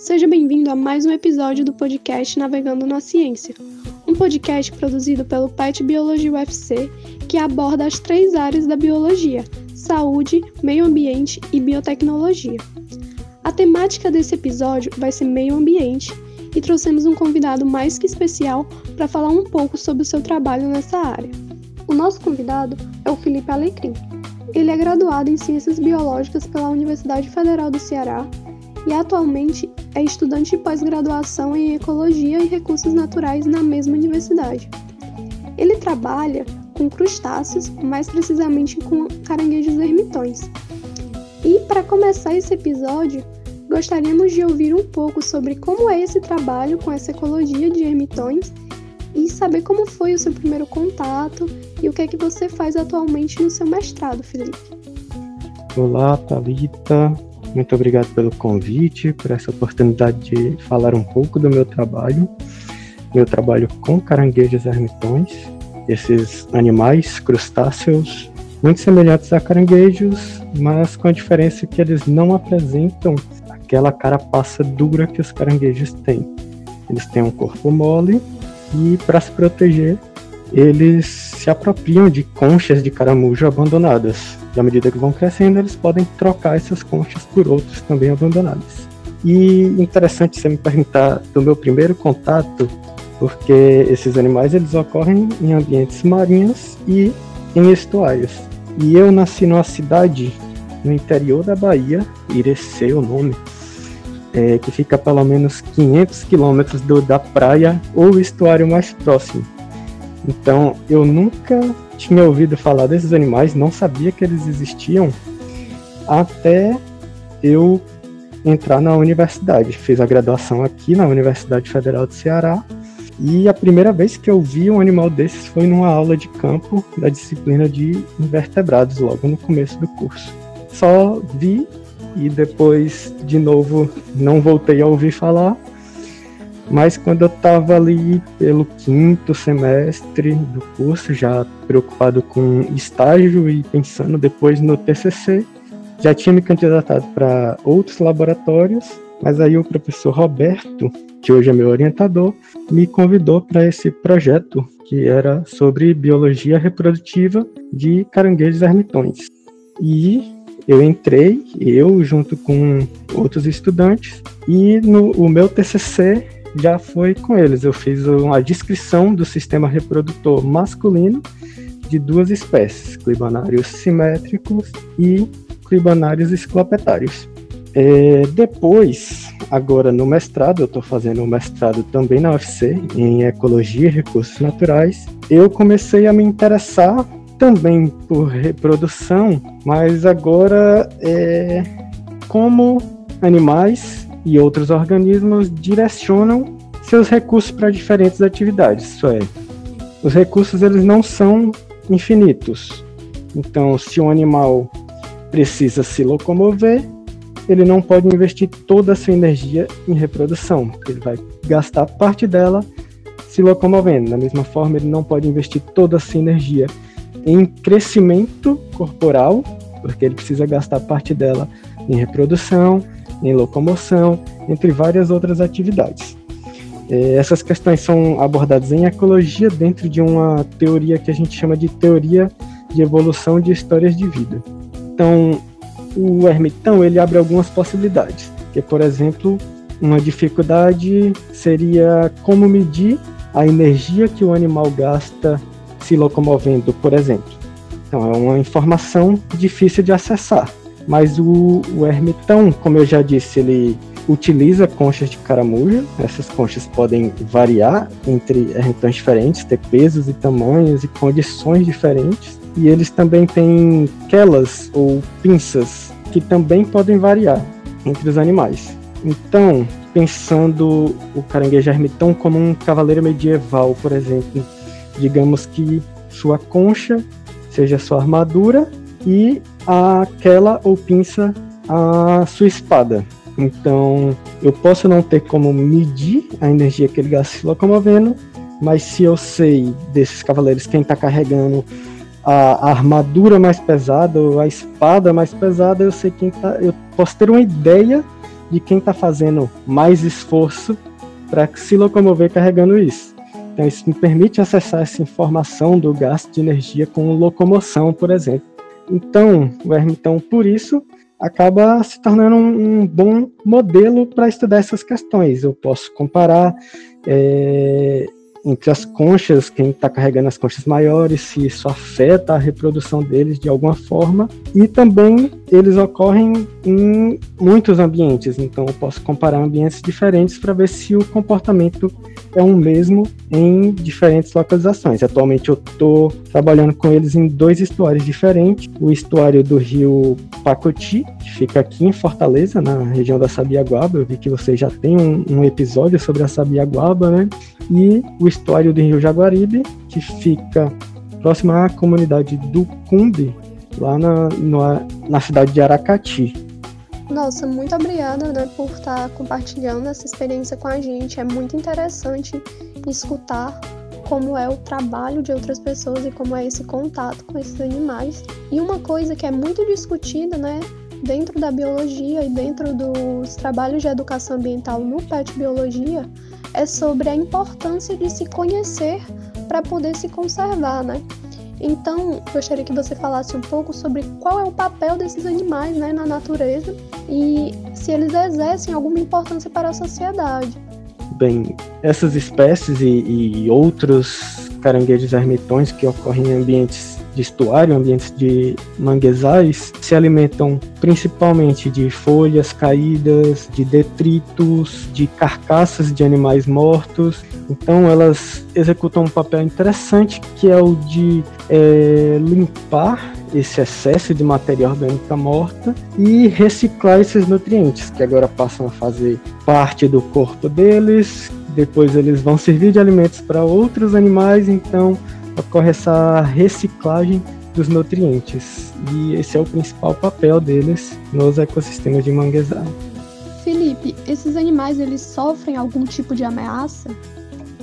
Seja bem-vindo a mais um episódio do podcast Navegando na Ciência, um podcast produzido pelo PET Biologia UFC que aborda as três áreas da biologia: saúde, meio ambiente e biotecnologia. A temática desse episódio vai ser meio ambiente e trouxemos um convidado mais que especial para falar um pouco sobre o seu trabalho nessa área. O nosso convidado é o Felipe Alecrim. Ele é graduado em Ciências Biológicas pela Universidade Federal do Ceará e atualmente é estudante de pós-graduação em Ecologia e Recursos Naturais na mesma universidade. Ele trabalha com crustáceos, mais precisamente com caranguejos ermitões. E para começar esse episódio, gostaríamos de ouvir um pouco sobre como é esse trabalho com essa ecologia de ermitões e saber como foi o seu primeiro contato e o que é que você faz atualmente no seu mestrado, Felipe. Olá, Thalita. Muito obrigado pelo convite, por essa oportunidade de falar um pouco do meu trabalho. Meu trabalho com caranguejos ermitões, esses animais crustáceos muito semelhantes a caranguejos, mas com a diferença que eles não apresentam aquela carapaça dura que os caranguejos têm. Eles têm um corpo mole e, para se proteger, eles se apropriam de conchas de caramujo abandonadas. E à medida que vão crescendo, eles podem trocar essas conchas por outras também abandonadas. E interessante você me perguntar do meu primeiro contato, porque esses animais eles ocorrem em ambientes marinhos e em estuários. E eu nasci numa cidade no interior da Bahia, Irecê o nome, é, que fica a pelo menos 500 quilômetros da praia ou estuário mais próximo. Então eu nunca tinha ouvido falar desses animais, não sabia que eles existiam até eu entrar na universidade. Fiz a graduação aqui na Universidade Federal do Ceará e a primeira vez que eu vi um animal desses foi numa aula de campo da disciplina de invertebrados, logo no começo do curso. Só vi e depois, de novo, não voltei a ouvir falar mas quando eu estava ali pelo quinto semestre do curso, já preocupado com estágio e pensando depois no TCC, já tinha me candidatado para outros laboratórios, mas aí o professor Roberto, que hoje é meu orientador, me convidou para esse projeto que era sobre biologia reprodutiva de caranguejos ermitões. E eu entrei, eu junto com outros estudantes, e no o meu TCC já foi com eles. Eu fiz uma descrição do sistema reprodutor masculino de duas espécies, clibanários simétricos e clibanários esclopetários. É, depois, agora no mestrado, eu estou fazendo um mestrado também na UFC, em Ecologia e Recursos Naturais, eu comecei a me interessar também por reprodução, mas agora é como animais e outros organismos direcionam seus recursos para diferentes atividades. Isso é, os recursos eles não são infinitos. Então, se um animal precisa se locomover, ele não pode investir toda a sua energia em reprodução, ele vai gastar parte dela se locomovendo. Da mesma forma, ele não pode investir toda a sua energia em crescimento corporal, porque ele precisa gastar parte dela em reprodução, em locomoção, entre várias outras atividades. É, essas questões são abordadas em ecologia dentro de uma teoria que a gente chama de teoria de evolução de histórias de vida. Então, o ermitão ele abre algumas possibilidades, que por exemplo, uma dificuldade seria como medir a energia que o animal gasta se locomovendo, por exemplo. Então, é uma informação difícil de acessar. Mas o, o ermitão, como eu já disse, ele utiliza conchas de caramujo. Essas conchas podem variar entre ermitões diferentes, ter pesos e tamanhos e condições diferentes. E eles também têm quelas ou pinças que também podem variar entre os animais. Então, pensando o caranguejo ermitão como um cavaleiro medieval, por exemplo, digamos que sua concha seja sua armadura e aquela ou pinça a sua espada. Então, eu posso não ter como medir a energia que ele gasta se locomovendo, mas se eu sei desses cavaleiros quem está carregando a, armadura mais pesada ou a espada mais pesada, eu sei quem tá. Eu posso ter uma ideia de quem está fazendo mais esforço para se locomover carregando isso. Então, isso me permite acessar essa informação do gasto de energia com locomoção, por exemplo. Então, o ermitão, por isso, acaba se tornando um, um bom modelo para estudar essas questões. Eu posso comparar é, entre as conchas, quem está carregando as conchas maiores, se isso afeta a reprodução deles de alguma forma. E também eles ocorrem em muitos ambientes, então eu posso comparar ambientes diferentes para ver se o comportamento é o mesmo em diferentes localizações. Atualmente eu estou trabalhando com eles em dois estuários diferentes: o estuário do rio Pacoti, que fica aqui em Fortaleza, na região da Sabiaguaba. Eu vi que você já tem um, um episódio sobre a Sabiaguaba, né? E o estuário do rio Jaguaribe, que fica próximo à comunidade do Cumbe, lá na, na, na cidade de Aracati. Nossa, muito obrigada né, por estar compartilhando essa experiência com a gente. É muito interessante escutar como é o trabalho de outras pessoas e como é esse contato com esses animais. E uma coisa que é muito discutida, né, dentro da biologia e dentro dos trabalhos de educação ambiental no PET Biologia, é sobre a importância de se conhecer para poder se conservar, né? Então, gostaria que você falasse um pouco sobre qual é o papel desses animais né, na natureza e se eles exercem alguma importância para a sociedade. Bem, essas espécies e, e outros caranguejos ermitões que ocorrem em ambientes de estuário, ambientes de manguezais, se alimentam principalmente de folhas caídas, de detritos, de carcaças de animais mortos. Então elas executam um papel interessante que é o de é, limpar esse excesso de matéria orgânica morta e reciclar esses nutrientes que agora passam a fazer parte do corpo deles. Depois eles vão servir de alimentos para outros animais, então ocorre essa reciclagem dos nutrientes. E esse é o principal papel deles nos ecossistemas de manguezal. Felipe, esses animais eles sofrem algum tipo de ameaça?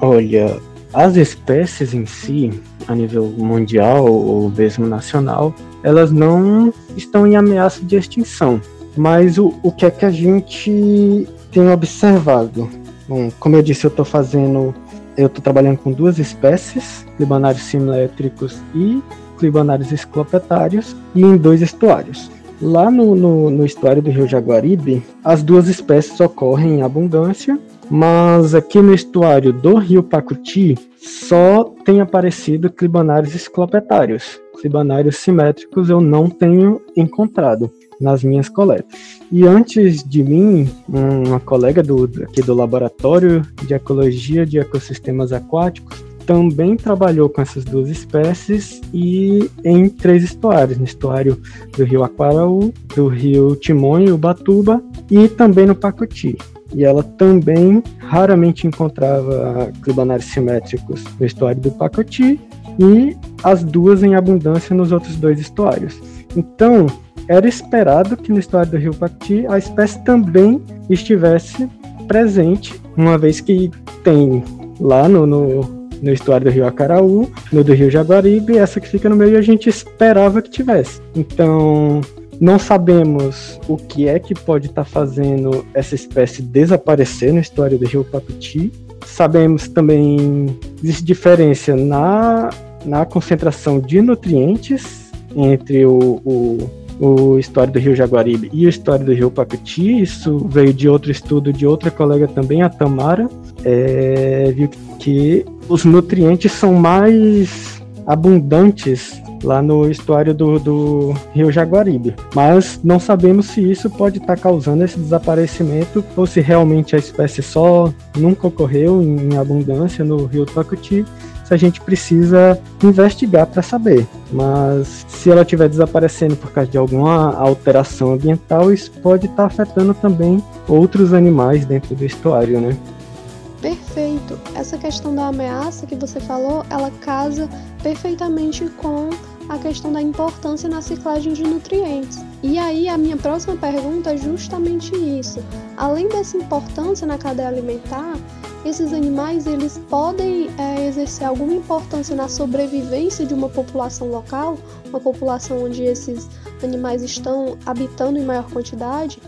Olha, as espécies em si, a nível mundial ou mesmo nacional, elas não estão em ameaça de extinção. Mas o, o que é que a gente tem observado? Bom, como eu disse, eu estou fazendo eu estou trabalhando com duas espécies, clibanários simétricos e clibanários esclopetários, e em dois estuários. Lá no, no, no estuário do rio Jaguaribe, as duas espécies ocorrem em abundância, mas aqui no estuário do rio Pacuti só tem aparecido clibanários esclopetários. Clibanários simétricos eu não tenho encontrado nas minhas coletas. E antes de mim, uma colega do, aqui do Laboratório de Ecologia de Ecossistemas Aquáticos também trabalhou com essas duas espécies e em três estuários, no estuário do rio Aquaraú, do rio Timon e Ubatuba e também no Pacuti. E ela também raramente encontrava clibanários simétricos no estuário do Pacuti e as duas em abundância nos outros dois estuários. Então, era esperado que no estuário do rio Pacti a espécie também estivesse presente, uma vez que tem lá no, no, no estuário do rio Acaraú, no do rio Jaguaribe, essa que fica no meio a gente esperava que tivesse. Então, não sabemos o que é que pode estar tá fazendo essa espécie desaparecer no estuário do rio Pacuti. Sabemos também existe diferença na, na concentração de nutrientes entre o, o o História do Rio Jaguaribe e o História do Rio Pacuti. Isso veio de outro estudo de outra colega também, a Tamara. É, viu que os nutrientes são mais abundantes lá no estuário do, do, Rio Jaguaribe. Mas não sabemos se isso pode estar tá causando esse desaparecimento ou se realmente a espécie só nunca ocorreu em abundância no Rio Pacuti a gente precisa investigar para saber. Mas se ela estiver desaparecendo por causa de alguma alteração ambiental, isso pode estar tá afetando também outros animais dentro do estuário, né? Perfeito. Essa questão da ameaça que você falou, ela casa perfeitamente com a questão da importância na ciclagem de nutrientes. E aí a minha próxima pergunta é justamente isso. Além dessa importância na cadeia alimentar, esses animais eles podem é, exercer alguma importância na sobrevivência de uma população local, uma população onde esses animais estão habitando em maior quantidade?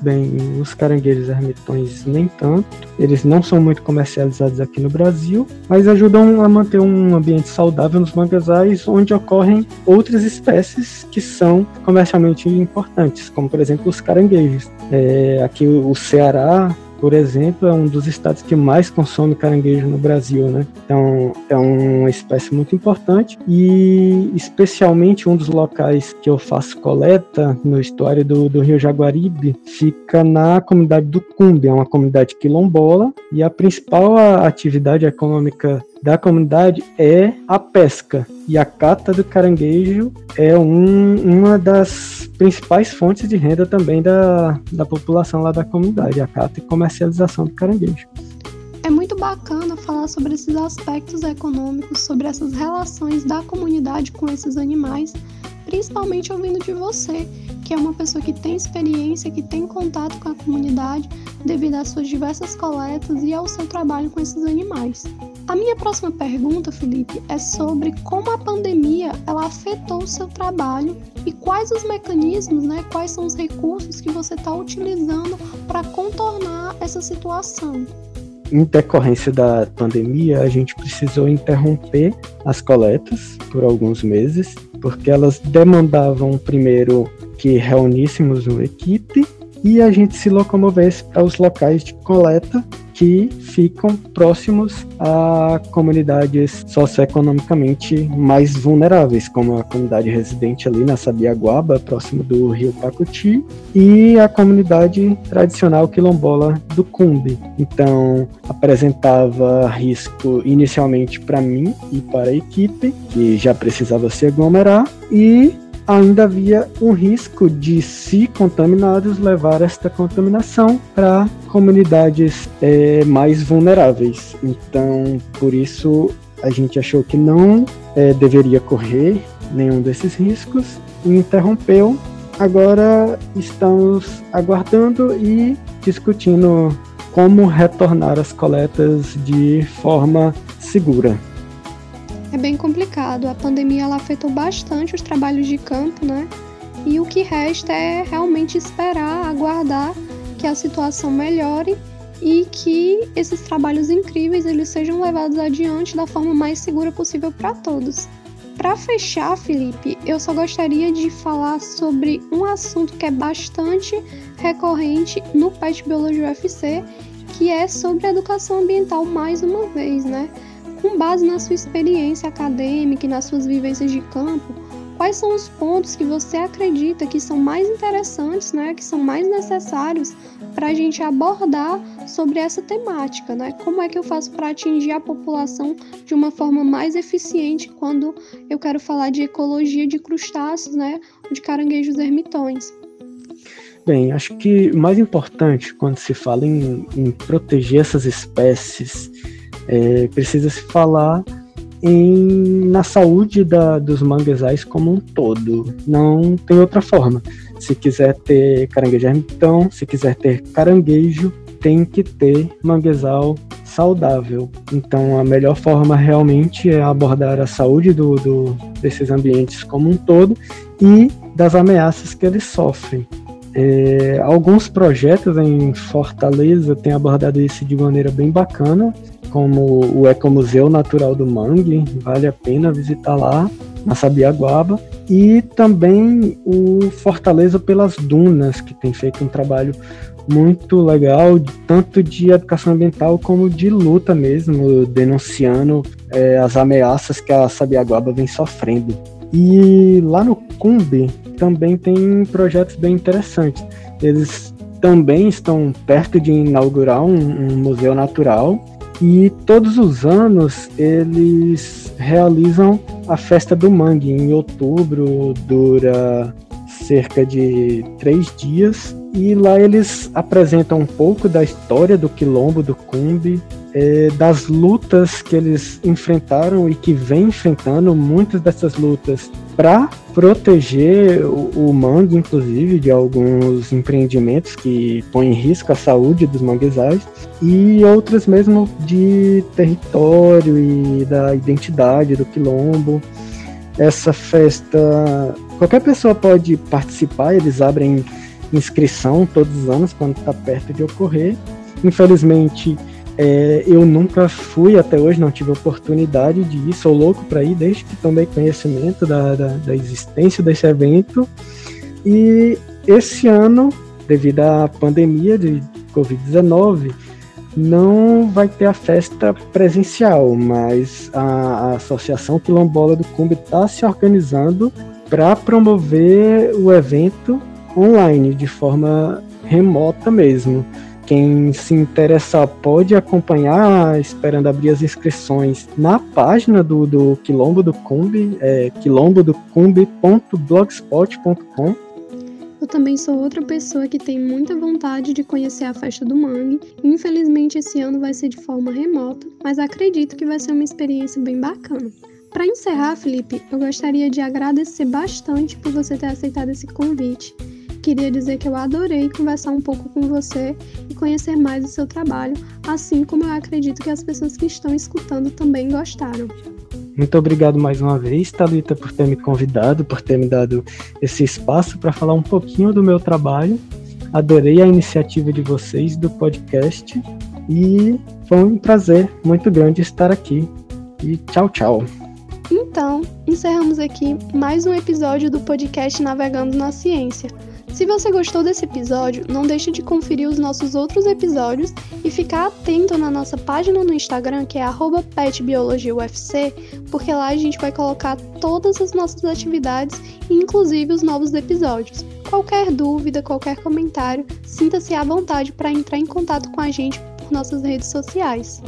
Bem, os caranguejos ermitões nem tanto. Eles não são muito comercializados aqui no Brasil, mas ajudam a manter um ambiente saudável nos manguezais onde ocorrem outras espécies que são comercialmente importantes, como por exemplo os caranguejos. É, aqui o Ceará por exemplo, é um dos estados que mais consome caranguejo no Brasil, né? Então, é uma espécie muito importante e especialmente um dos locais que eu faço coleta no estuário do, do Rio Jaguaribe fica na comunidade do Cumbe, é uma comunidade quilombola e a principal atividade econômica da comunidade é a pesca. E a cata do caranguejo é um, uma das principais fontes de renda também da, da população lá da comunidade, a cata e comercialização do caranguejo. É muito bacana falar sobre esses aspectos econômicos, sobre essas relações da comunidade com esses animais, principalmente ouvindo de você, que é uma pessoa que tem experiência, que tem contato com a comunidade devido às suas diversas coletas e ao seu trabalho com esses animais. A minha próxima pergunta, Felipe, é sobre como a pandemia ela afetou o seu trabalho e quais os mecanismos, né, quais são os recursos que você está utilizando para contornar essa situação em decorrência da pandemia, a gente precisou interromper as coletas por alguns meses, porque elas demandavam primeiro que reuníssemos uma equipe e a gente se locomovesse para os locais de coleta que ficam próximos a comunidades socioeconomicamente mais vulneráveis, como a comunidade residente ali na Sabiaguaba, próximo do Rio Pacuti, e a comunidade tradicional quilombola do Cumbe. Então, apresentava risco inicialmente para mim e para a equipe, que já precisava se aglomerar, e ainda havia um risco de, se contaminados, levar esta contaminação para comunidades é, mais vulneráveis. Então, por isso, a gente achou que não é, deveria correr nenhum desses riscos e interrompeu. Agora estamos aguardando e discutindo como retornar as coletas de forma segura é bem complicado. A pandemia ela afetou bastante os trabalhos de campo, né? E o que resta é realmente esperar, aguardar que a situação melhore e que esses trabalhos incríveis eles sejam levados adiante da forma mais segura possível para todos. Para fechar, Felipe, eu só gostaria de falar sobre um assunto que é bastante recorrente no PET Biologia UFC, que é sobre a educação ambiental mais uma vez, né? Com base na sua experiência acadêmica e nas suas vivências de campo, quais são os pontos que você acredita que são mais interessantes, né, que são mais necessários para a gente abordar sobre essa temática, né? Como é que eu faço para atingir a população de uma forma mais eficiente quando eu quero falar de ecologia de crustáceos, né, de caranguejos ermitões? Bem, acho que o mais importante quando se fala em, em proteger essas espécies é, precisa se falar em, na saúde da, dos manguezais como um todo. Não tem outra forma. Se quiser ter caranguejo ermitão, se quiser ter caranguejo, tem que ter manguezal saudável. Então, a melhor forma realmente é abordar a saúde do, do, desses ambientes como um todo e das ameaças que eles sofrem. É, alguns projetos em Fortaleza têm abordado isso de maneira bem bacana como o Ecomuseu Natural do Mangue, vale a pena visitar lá, na Sabiaguaba, e também o Fortaleza pelas Dunas, que tem feito um trabalho muito legal, tanto de educação ambiental como de luta mesmo, denunciando é, as ameaças que a Sabiaguaba vem sofrendo. E lá no Cumbe também tem projetos bem interessantes. Eles também estão perto de inaugurar um, um museu natural e todos os anos eles realizam a festa do mangue em outubro, dura cerca de três dias. E lá eles apresentam um pouco da história do quilombo do Cumbi, é, das lutas que eles enfrentaram e que vêm enfrentando. Muitas dessas lutas para proteger o, o, mangue, inclusive, de alguns empreendimentos que põem em risco a saúde dos manguezais e outras mesmo de território e da identidade do quilombo. Essa festa, qualquer pessoa pode participar, eles abrem inscrição todos os anos quando está perto de ocorrer. Infelizmente, é, eu nunca fui até hoje, não tive oportunidade de ir, sou louco para ir desde que tomei conhecimento da, da, da, existência desse evento. E esse ano, devido à pandemia de Covid-19, não vai ter a festa presencial, mas a, a Associação Quilombola do Cumbi está se organizando para promover o evento online, de forma remota mesmo. Quem se interessar pode acompanhar, esperando abrir as inscrições na página do, do Quilombo do Cumbi, é quilombodocumbi.blogspot.com. Eu também sou outra pessoa que tem muita vontade de conhecer a festa do mangue. Infelizmente esse ano vai ser de forma remota, mas acredito que vai ser uma experiência bem bacana. Para encerrar, Felipe, eu gostaria de agradecer bastante por você ter aceitado esse convite queria dizer que eu adorei conversar um pouco com você e conhecer mais o seu trabalho, assim como eu acredito que as pessoas que estão escutando também gostaram. Muito obrigado mais uma vez, Thalita, por ter me convidado, por ter me dado esse espaço para falar um pouquinho do meu trabalho. Adorei a iniciativa de vocês do podcast e foi um prazer muito grande estar aqui. E tchau, tchau. Então, encerramos aqui mais um episódio do podcast Navegando na Ciência. Se você gostou desse episódio, não deixe de conferir os nossos outros episódios e ficar atento na nossa página no Instagram, que é petbiologiaufc, porque lá a gente vai colocar todas as nossas atividades, inclusive os novos episódios. Qualquer dúvida, qualquer comentário, sinta-se à vontade para entrar em contato com a gente por nossas redes sociais.